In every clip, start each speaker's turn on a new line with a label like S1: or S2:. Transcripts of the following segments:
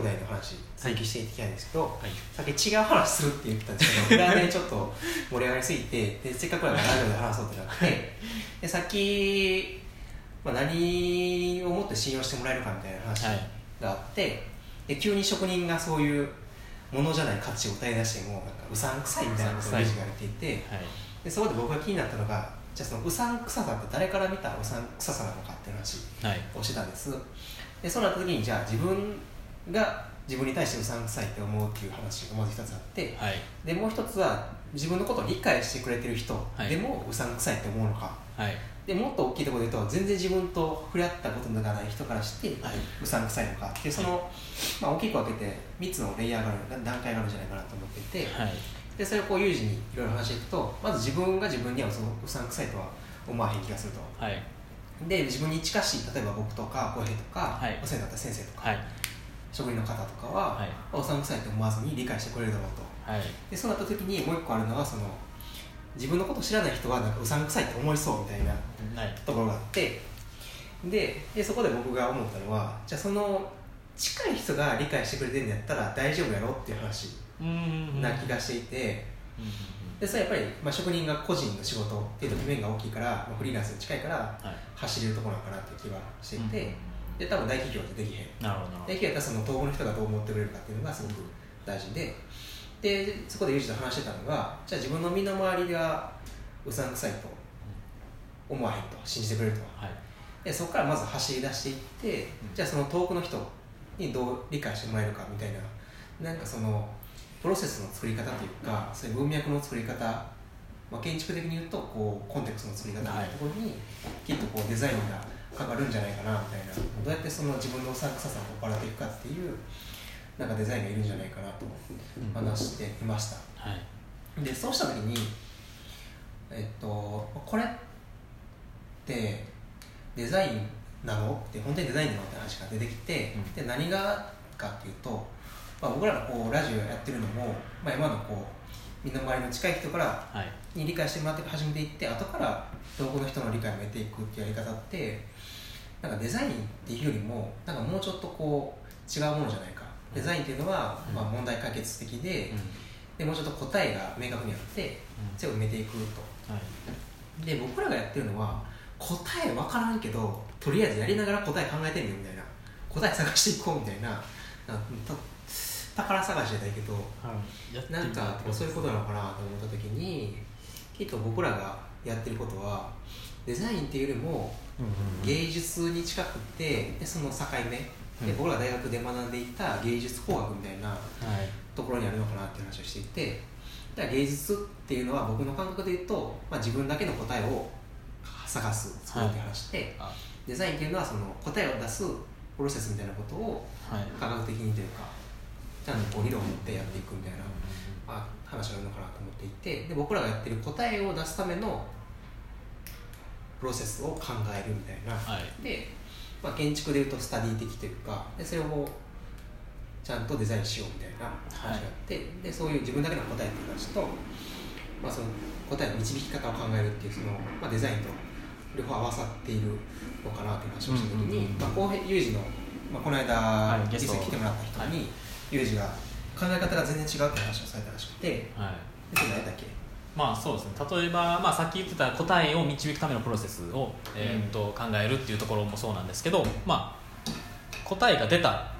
S1: 弟の話続きしていきたいんですけど、
S2: はい。
S1: さっき違う話するって言ってたんですけど 裏でちょっと盛り上がりすぎてでせっかくだからラジオで話そうってなってでさっき、まあ、何をもって信用してもらえるかみたいな話
S2: はい
S1: があって、で急に職人がそういうものじゃない価値を歌い出してもなんかうさんくさいみたいなことを言っていて
S2: はい。
S1: でそこで僕が気になったのがじゃあそのうさんくささって誰から見たうさんくささなのかっていう話
S2: はい。
S1: をしてたんです。でそうなった時にじゃあ自分が自分に対してうさんくさいって思うっていう話がまず一つあって
S2: はい。
S1: でもう一つは自分のことを理解してくれてる人
S2: はい。
S1: でもうさんくさいって思うのか、
S2: はい。
S1: でもっと大きいところで言うと全然自分と触れ合ったことのない人からして
S2: はい。う
S1: さんくさいのか。っていうその、まあ、大きく分けて3つのレイヤーがある段階があるんじゃないかなと思っていて
S2: はい。
S1: でそれをこう有事にいろいろ話していくとまず自分が自分にはそのうさんくさいとは思わへん気がすると。
S2: はい。
S1: で自分に近しい例えば僕とか浩平とか、
S2: はい。
S1: お世話になった先生とか、
S2: はい
S1: 職人の方とかは、
S2: はい。
S1: おさんくさいと思わずに理解してくれるだろうと。
S2: はい。
S1: でそうなった時にもう一個あるのはその自分のこと知らない人はなんかうさんくさいって思いそうみたいな
S2: はい。
S1: ところがあってででそこで僕が思ったのはじゃあその近い人が理解してくれてるんやったら大丈夫やろっていう話
S2: うん
S1: な気がしていて、
S2: うん
S1: でそれやっぱり、まあ、職人が個人の仕事っていうと面が大きいから、まあ、フリーランスに近いから
S2: はい。
S1: 走れるところなのかなっていう気はしていて、
S2: うん
S1: で多分大企業でできへん。
S2: なるほど
S1: 大企業やったらその東北の人がどう思ってくれるかっていうのがすごく大事で。でそこでユージと話してたのがじゃあ自分の身の回りがうさんくさいと思わへんと信じてくれると。
S2: どはい。
S1: でそこからまず走り出していって、
S2: うん。
S1: じゃあその遠くの人にどう理解してもらえるかみたいななんかそのプロセスの作り方というかそういう文脈の作り方、まあ、建築的に言うとこうコンテクストの作り方みたいなところに、きっとこうデザインがかかるんじゃないかなみたいな。どうやってその自分のうさんくささを笑っていくかっていうなんかデザインがいるんじゃないかなと話していました。
S2: はい。
S1: でそうした時にえっとこれってデザインなのって本当にデザインなのって話が出てきて、
S2: うん。
S1: で何がかっていうと、まあ、僕らがこうラジオやってるのも、まあ、今のこう身の回りの近い人から
S2: はい。
S1: に理解してもらって始めていって後から遠くの人の理解も得ていくっていうやり方ってなんかデザインっていうよりもなんかもうちょっとこう違うものじゃないか。デザインっていうのは、
S2: うん。
S1: まあ、問題解決的で,、
S2: うん。
S1: でもうちょっと答えが明確にあってそれを埋めていくと。
S2: はい。
S1: で僕らがやってるのは答え分からんけどとりあえずやりながら答え考えてみようみたいな。答え探していこうみたいななんた宝探しじゃないけど
S2: はい。
S1: なんかそういうことなのかなと思った時にきっと僕らがやってることはデザインっていうよりも芸術に近くってでその境目で
S2: うん。
S1: 僕らが大学で学んでいた芸術工学みたいな
S2: はい。
S1: ところにあるのかなっていう話をしていてだから芸術っていうのは僕の感覚で言うと、まあ、自分だけの答えを探す作るっていう話で、
S2: あ。
S1: デザインっていうのはその答えを出すプロセスみたいなことを
S2: はい。
S1: 科学的にというかちゃんとこう理論を持ってやっていくみたいな、まあ、話があるのかなと思っていてで僕らがやってる答えを出すためのプロセスを考えるみたいな。
S2: はい。
S1: で、まあ、建築でいうとスタディ的というかでそれをちゃんとデザインしようみたいな話があって、でそういう自分だけの答えっていう話と、まあ、その答えの導き方を考えるっていうその、まあ、デザインと両方合わさっているのかなっていう話をした時に、浩平ユージの、まあ、この間、
S2: いゲスト。
S1: 実際来てもらった人に、ユージが考え方が全然違うって話をされたらしくて
S2: はい。
S1: でそれ何だっけ？
S2: まあそうですね。例えば、まあ、さっき言ってた答えを導くためのプロセスを、えーっと考えるっていうところもそうなんですけど、まあ、答えが出た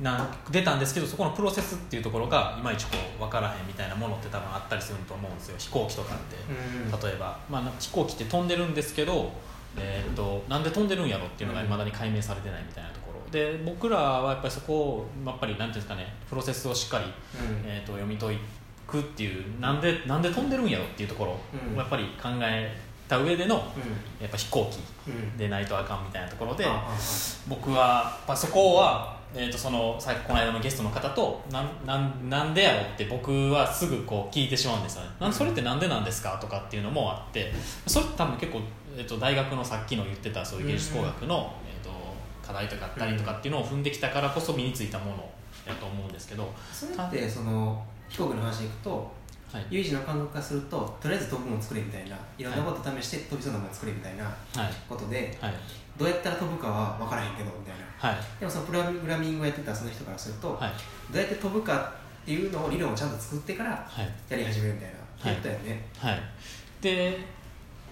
S2: な出たんですけどそこのプロセスっていうところがいまいちこう分からへんみたいなものって多分あったりすると思うんですよ。飛行機とかって。
S1: うん。
S2: 例えば、まあ、飛行機って飛んでるんですけど、えー、となんで飛んでるんやろっていうのがいまだに解明されてないみたいなところ。で僕らはやっぱりそこをやっぱりなんていうんですかねプロセスをしっかり、
S1: うん。
S2: えー、と読み解くっていうなんでなんで飛んでるんやろっていうところ
S1: うん。
S2: をやっぱり考えた上での
S1: うん。
S2: やっぱ飛行機
S1: うん。
S2: でないとあかんみたいなところで僕はやっぱそこは、えー、とそのさっきこの間のゲストの方となんなんなんでやろって僕はすぐこう聞いてしまうんですよね。なんそれってなんでなんですかとかっていうのもあってそれって多分結構、えー、と大学のさっきの言ってたそういう芸術工学の、課題とかあったりとかっていうのを踏んできたからこそ身についたものだと思うんですけど。
S1: それってその飛行機の話でいくと
S2: はい。
S1: 有事の感覚からするととりあえず飛ぶもの作れみたいないろんなこと試して飛びそうなもの作れみたいな
S2: はい。
S1: ことで
S2: はい。
S1: どうやったら飛ぶかは分からへんけどみたいな。
S2: はい。
S1: でもそのプログラミングをやってたその人からすると、
S2: はい。
S1: どうやって飛ぶかっていうのを理論をちゃんと作ってから
S2: はい。
S1: やり始めるみたいな、
S2: はい。
S1: ってことだよね。
S2: はい。で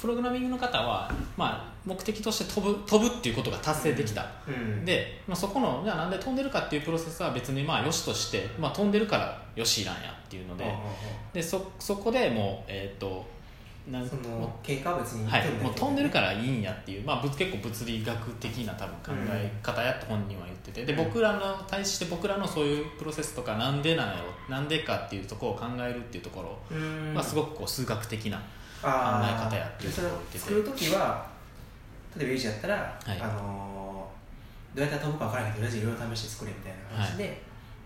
S2: プログラミングの方は、まあ、目的として飛ぶ飛ぶっていうことが達成できた、
S1: うん。
S2: で、まあ、そこのじゃあなんで飛んでるかっていうプロセスは別にまあよしとして、まあ、飛んでるからよしいらんやっていうので,、
S1: うんうんうん
S2: でそそこでもうえっ、となん
S1: そ
S2: も
S1: の経過は別に
S2: はい、もう飛んでる
S1: ら
S2: からいいんやっていう、まあ、ぶ結構物理学的な多分考え方やと本人は言ってて。で
S1: うん。
S2: 僕らの対して僕らのそういうプロセスとかなんでなんやろなんでかっていうところを考えるっていうところ
S1: うん。
S2: まあ、すごくこう数学的な考え方やっていう
S1: でそれを
S2: ところを言ってて
S1: 作るときは例えば有事やったら、
S2: はい。
S1: あのーどうやったら飛ぶか分からないけどとりあえずいろいろ試して作れみたいな話で,、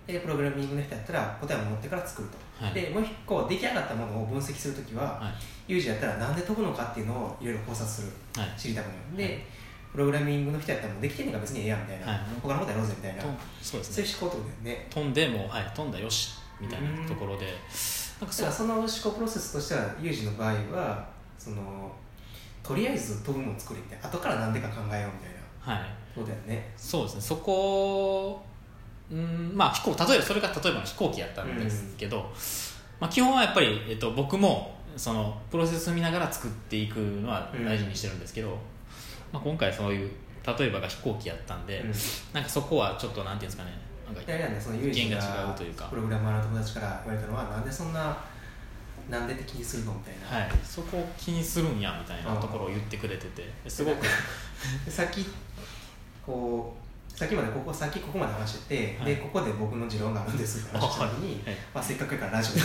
S1: でプログラミングの人やったら答えを持ってから作ると、
S2: はい。
S1: でもう一個出来上がったものを分析するときは、
S2: はい。
S1: 有事やったらなんで飛ぶのかっていうのをいろいろ考察する
S2: はい。
S1: 知りたくなる。で、プログラミングの人やったらもうできてんのが別にええやんみたいな、
S2: はい。
S1: 他のことやろうぜみたいな、
S2: とそうですね。
S1: そういう思考とだよね。
S2: 飛んでもう、はい、飛んだよしみたいなところでなんか
S1: だ
S2: そ
S1: その思考プロセスとしては有事の場合はそのとりあえず飛ぶものを作れみたいな後から何でか考えようみたいな。
S2: はい。
S1: ことだよね。
S2: そうですね。そこうんまあ飛行例えばそれが例えばの飛行機やったんですけど、まあ、基本はやっぱり、えっと、僕もそのプロセス見ながら作っていくのは大事にしてるんですけど、まあ、今回そういう例えばが飛行機やったんで、
S1: うん。
S2: なんかそこはちょっとなんていうんですかねなんか
S1: いやいやねその有事
S2: 意見が
S1: が
S2: 違うというか。
S1: プログラマーの友達から言われたのはなんでそんななんでって気にするの？みたいな、
S2: はい、そこを気にするんやみたいなところを言ってくれてて。すごく。
S1: でさっきこうさっきまでここさっきここまで話してて、
S2: はい。
S1: でここで僕の持論があるんですって話したのに、
S2: はい。
S1: まあ、せっかくやからラジオで。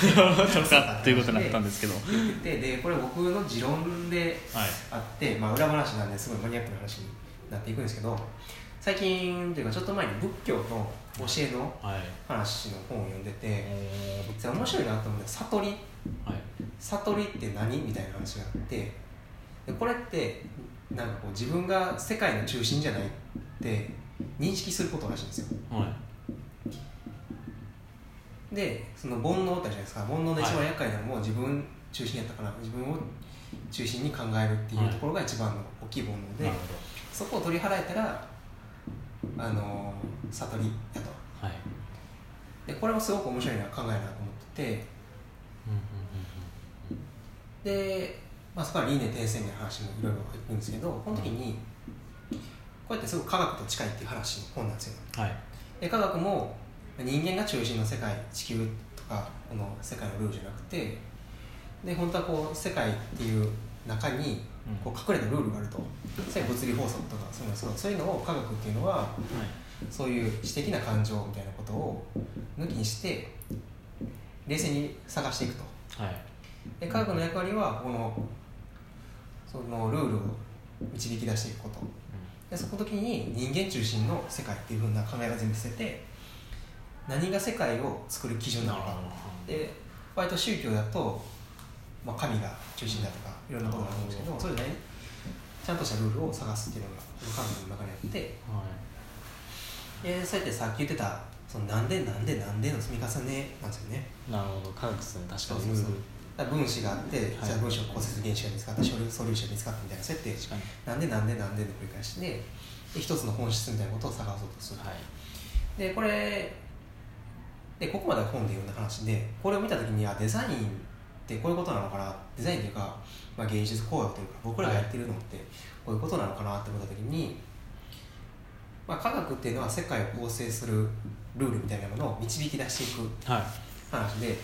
S2: ということになったんですけど。
S1: 言っててでこれ僕の持論で
S2: はい。
S1: あって、まあ、裏話なんですごいマニアックな話になっていくんですけど最近というかちょっと前に仏教の教えの
S2: はい。
S1: 話の本を読んでて
S2: え
S1: 実は面白いなと思って悟り。
S2: ーはい。
S1: 悟りって何みたいな話があってでこれってなんかこう自分が世界の中心じゃないって認識することらしいんですよ。
S2: はい。
S1: でその煩悩ってあるじゃないですか。煩悩の一番厄介なのも自分中心やったかな。自分を中心に考えるっていうところが一番の大きい煩悩で、そこを取り払えたらあの悟りやと。
S2: はい。
S1: でこれはすごく面白いな考えなと思ってて。で、まあ、そこから輪廻転生みたいな話もいろいろ入ってるんですけどこの時にこうやってすごく科学と近いっていう話の本なんですよ。
S2: はい。
S1: で科学も人間が中心の世界地球とかこの世界のルールじゃなくてで本当はこう世界っていう中にこう隠れたルールがあると。それは物理法則とかそういうのそういうのを科学っていうのは
S2: はい。
S1: そういう知的な感情みたいなことを抜きにして冷静に探していくと。
S2: はい。
S1: で科学の役割はこのそのルールを導き出していくこと。でその時に人間中心の世界っていうふうな考えが全部捨てて何が世界を作る基準なのか。で割と宗教だと、まあ、神が中心だとかいろんなことがあるんですけどそういうねちゃんとしたルールを探すっていうのが科学の中にあって。でそうやってさっき言ってたそのなんでなんでなんでの積み重ねなんですよね。
S2: なるほど。科学ですね。確
S1: そうそうそう。分子があって、
S2: はい。
S1: じゃあ分子の構成原子が見つかった素粒子が見つかったみたいな。そうやってなんでなんでなんでの繰り返しでで一つの本質みたいなことを探そうとする、
S2: はい。
S1: でこれでここまでは本で読んだ話でこれを見た時にあデザインってこういうことなのかなデザインというか、まあ、芸術工学というか僕らがやってるのってこういうことなのかなって思った時に、まあ、科学っていうのは世界を構成するルールみたいなものを導き出していく
S2: はい。
S1: 話で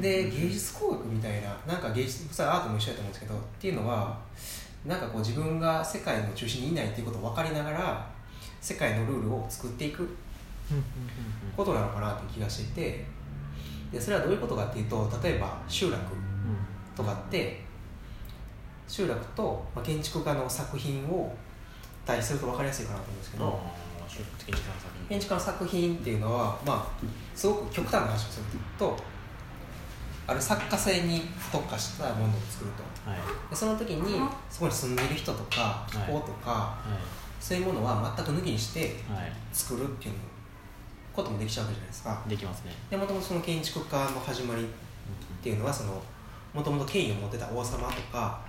S1: で芸術工学みたいななんか芸術それはアートも一緒だと思うんですけどっていうのはなんかこう自分が世界の中心にいないっていうことを分かりながら世界のルールを作っていくことなのかなって気がしていてでそれはどういうことかっていうと例えば集落とかって集落とまあ建築家の作品を対比すると分かりやすいかなと思うんですけど、建築家の作品。っていうのは、まあ、すごく極端な話をするとある作家性に特化したものを作ると。
S2: はい。
S1: でその時にそこに住んでいる人とか気候とか、
S2: は
S1: そういうものは全く抜きにして
S2: いはい。
S1: 作るっていうこともできちゃうわけじゃないですか。
S2: できますね。
S1: でもともとその建築家の始まりっていうのはそのもともと権威を持ってた王様とか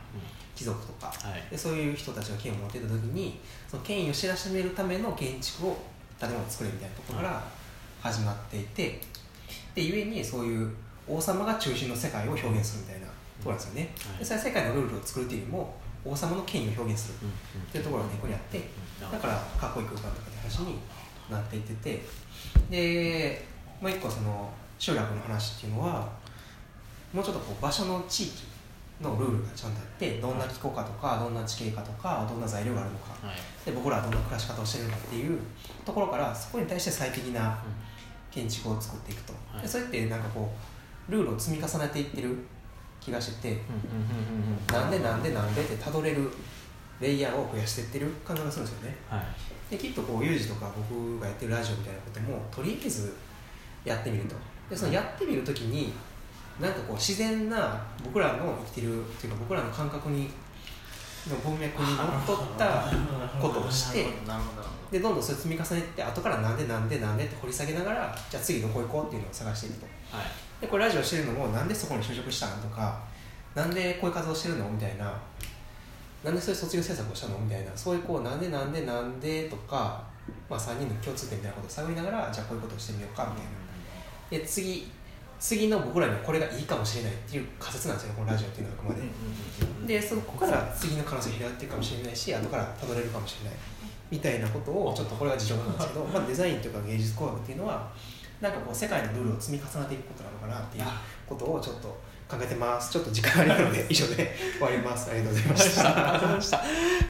S1: 貴族とか
S2: はい。
S1: でそういう人たちが権威を持ってた時にその権威を知らしめるための建築を建物を作れみたいなところから始まっていてで故にそういう王様が中心の世界を表現するみたいなところなんですよね、
S2: はい。
S1: でそれは世界のルールを作るっていうよりも王様の権威を表現するっていうところがねここにあってだからかっこいい空間とかって話になっていっててでもう一個その集落の話っていうのはもうちょっとこう場所の地域のルールがちゃんとあってどんな気候かとかどんな地形かとかどんな材料があるのか
S2: はい。
S1: で僕らはどんな暮らし方をしてるのかっていうところからそこに対して最適な建築を作っていくと、
S2: はい。
S1: でそれってなんかこうルールを積み重ねていってる気がしてて、なんでなんでなんでってたどれるレイヤーを増やしていってる感じがするんですよね。
S2: はい。
S1: できっとこうユージとか僕がやってるラジオみたいなこともとりあえずやってみると。でそのやってみるときになんかこう自然な僕らの生きてるっていうか僕らの感覚にの文脈にのっとったことをしてでどんどんそれ積み重ねて後からなんでなんでなんでって掘り下げながらじゃあ次どこ行こうっていうのを探していくと。
S2: はい。
S1: でこれラジオしてるのもなんでそこに就職したんとかなんでこういう活動してるのみたいななんでそういう卒業制作をしたの？みたいな。そういうこうなんでなんでなんでとか、まあ、3人の共通点みたいなことを探りながらじゃあこういうことをしてみようかみたいな。で次次の僕らにはこれがいいかもしれないっていう仮説なんですよこのラジオっていうのはあくまで、でそこから次の可能性広がっていくかもしれないし後からたどれるかもしれない。みたいなことをちょっとこれが事情なんですけど、まあ、デザインというか芸術工学っていうのはなんかこう世界のルールを積み重ねていくことなのかなっていうことをちょっと考えてます。ちょっと時間ありなので以上で終わります。ありがとうございました。
S2: ありがとうございました。